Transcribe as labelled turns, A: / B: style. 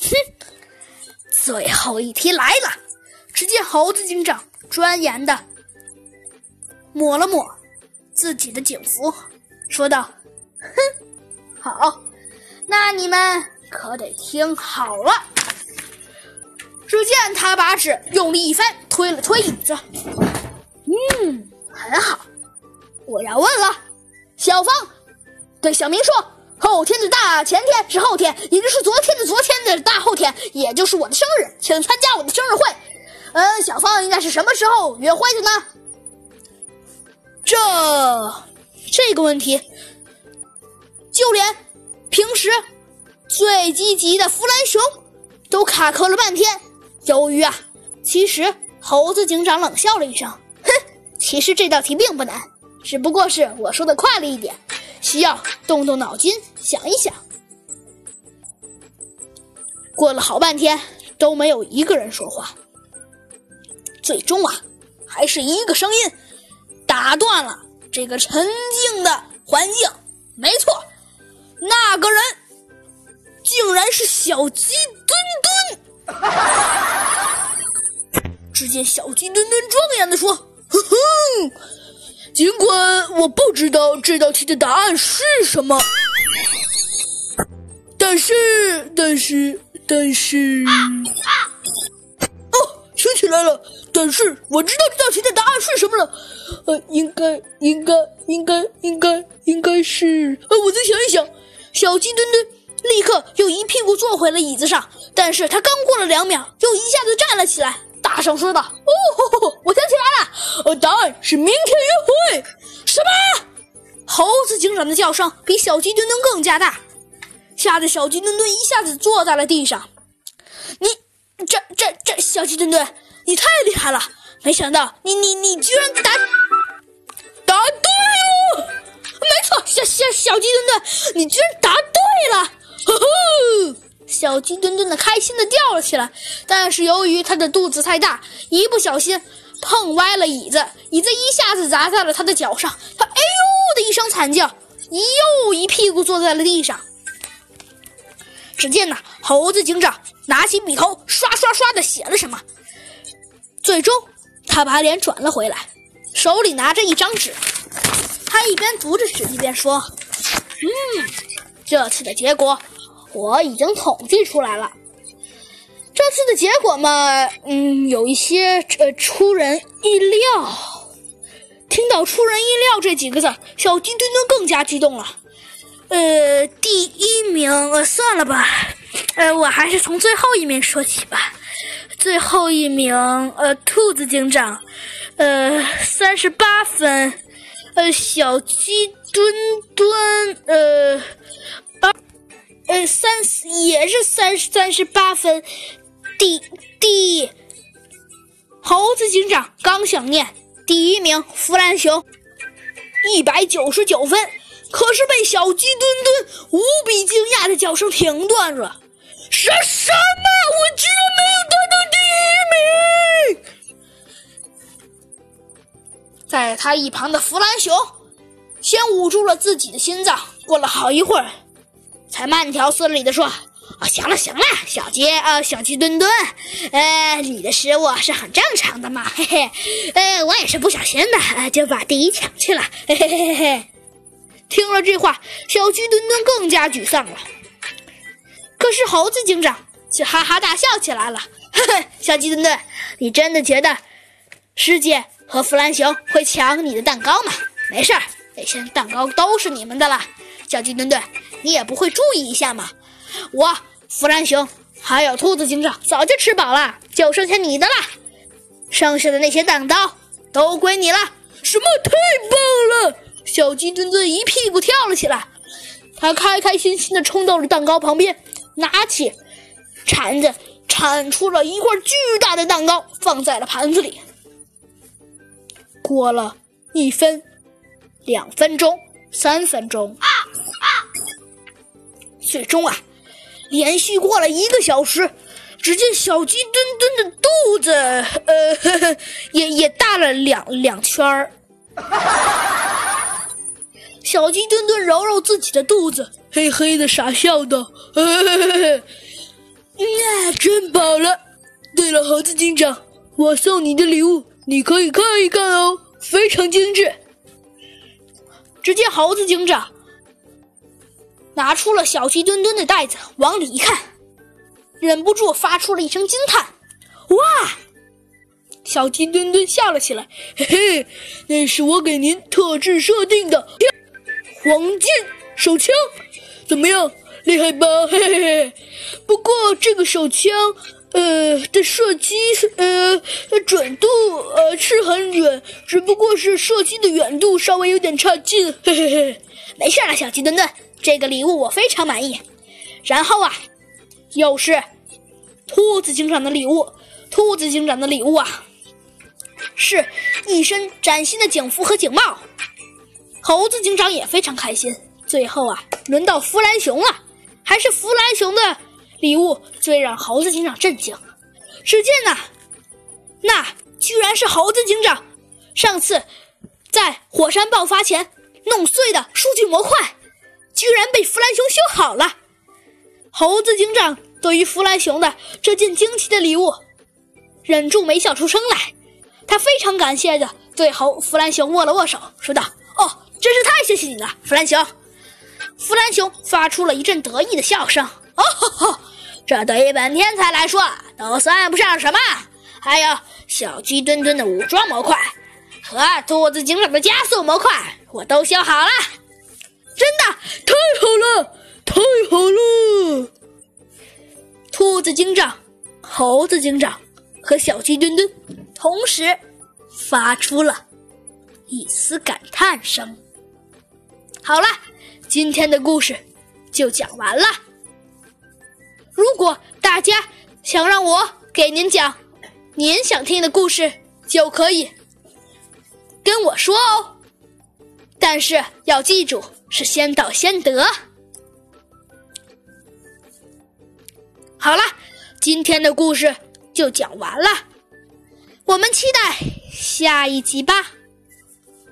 A: 哼，最后一题来了。只见猴子警长专严的抹了抹自己的警服，说道：“哼，好，那你们可得听好了。”只见他把纸用力一翻，推了推椅子。嗯，很好。我要问了，小芳对小明说：“后天的大前天是后天，也就是昨天的昨天的大后天，也就是我的生日，请参加我的生日会。”嗯，小芳应该是什么时候约会的呢？这这个问题，就连平时最积极的弗兰熊都卡壳了半天。由于啊，其实猴子警长冷笑了一声，哼，其实这道题并不难，只不过是我说的快了一点，需要动动脑筋想一想。过了好半天，都没有一个人说话。最终啊，还是一个声音打断了这个沉静的环境。没错，那个人竟然是小鸡墩墩。只见小鸡墩墩庄严的说：“哼哼，尽管我不知道这道题的答案是什么，但是，但是，但是，哦，想起来了。”但是我知道这道题的答案是什么了，呃，应该应该应该应该应该是，呃，我再想一想。小鸡墩墩立刻又一屁股坐回了椅子上，但是他刚过了两秒，又一下子站了起来，大声说道：“哦，我想起来了，呃，答案是明天。”？警长的叫声比小鸡墩墩更加大，吓得小鸡墩墩一下子坐在了地上。你这这这，小鸡墩墩。你太厉害了！没想到你你你居然答答对了，没错，小小小鸡墩墩，你居然答对了！呵呵，小鸡墩墩的开心的叫了起来。但是由于他的肚子太大，一不小心碰歪了椅子，椅子一下子砸在了他的脚上，他的一声惨叫，又一屁股坐在了地上。只见呐，猴子警长拿起笔头，刷刷刷的写了什么。最终，他把脸转了回来，手里拿着一张纸。他一边读着纸，一边说：“嗯，这次的结果我已经统计出来了。这次的结果嘛，嗯，有一些呃出人意料。听到‘出人意料’这几个字，小鸡墩墩更加激动了。呃，第一名，呃，算了吧，呃，我还是从最后一名说起吧。”最后一名，呃，兔子警长，呃，三十八分，呃，小鸡墩墩，呃，二，呃，三也是三三十八分，第第，猴子警长刚想念。第一名弗兰熊，一百九十九分，可是被小鸡墩墩无比惊讶的叫声停断了。什什么？我居然没有得到第一名！在他一旁的弗兰熊先捂住了自己的心脏，过了好一会儿，才慢条斯理的说：“啊，行了行了，小鸡啊，小鸡墩墩，呃，你的失误是很正常的嘛，嘿嘿，呃，我也是不小心的，就把第一抢去了，嘿嘿嘿嘿嘿。”听了这话，小鸡墩墩更加沮丧了。可是猴子警长却哈哈大笑起来了，嘿嘿，小鸡墩墩，你真的觉得师姐和弗兰熊会抢你的蛋糕吗？没事儿，那些蛋糕都是你们的了。小鸡墩墩，你也不会注意一下吗？我弗兰熊还有兔子警长早就吃饱了，就剩下你的了。剩下的那些蛋糕都归你了。什么？太棒了！小鸡墩墩一屁股跳了起来，他开开心心地冲到了蛋糕旁边。拿起铲子铲出了一块巨大的蛋糕，放在了盘子里。过了一分、两分钟、三分钟，最终啊，连续过了一个小时，只见小鸡墩墩的肚子，呃，呵 呵也也大了两两圈儿。小鸡墩墩揉揉自己的肚子，嘿嘿的傻笑道：“ 呀真饱了。对了，猴子警长，我送你的礼物，你可以看一看哦，非常精致。
B: 只见猴子警长拿出了小鸡墩墩的袋子，往里一看，忍不住发出了一声惊叹：“哇！”
A: 小鸡墩墩笑了起来，嘿嘿，那是我给您特制设定的黄金手枪，怎么样，厉害吧？嘿嘿嘿。不过这个手枪，呃，的射击，呃，准度，呃，是很准，只不过是射击的远度稍微有点差劲。嘿嘿嘿，
B: 没事了，小鸡墩墩，这个礼物我非常满意。然后啊，又是兔子警长的礼物，兔子警长的礼物啊。是一身崭新的警服和警帽，猴子警长也非常开心。最后啊，轮到弗兰熊了，还是弗兰熊的礼物最让猴子警长震惊。只见呐，那居然是猴子警长上次在火山爆发前弄碎的数据模块，居然被弗兰熊修好了。猴子警长对于弗兰熊的这件惊奇的礼物，忍住没笑出声来。他非常感谢的对猴弗兰熊握了握手，说道：“哦，真是太谢谢你了，弗兰熊。”弗兰熊发出了一阵得意的笑声：“哦吼吼，这对于本天才来说都算不上什么。还有小鸡墩墩的武装模块和兔子警长的加速模块，我都修好了，真的猴子警长和小鸡墩墩。同时，发出了一丝感叹声。好了，今天的故事就讲完了。如果大家想让我给您讲您想听的故事，就可以跟我说哦。但是要记住，是先到先得。好了，今天的故事就讲完了。我们期待下一集吧。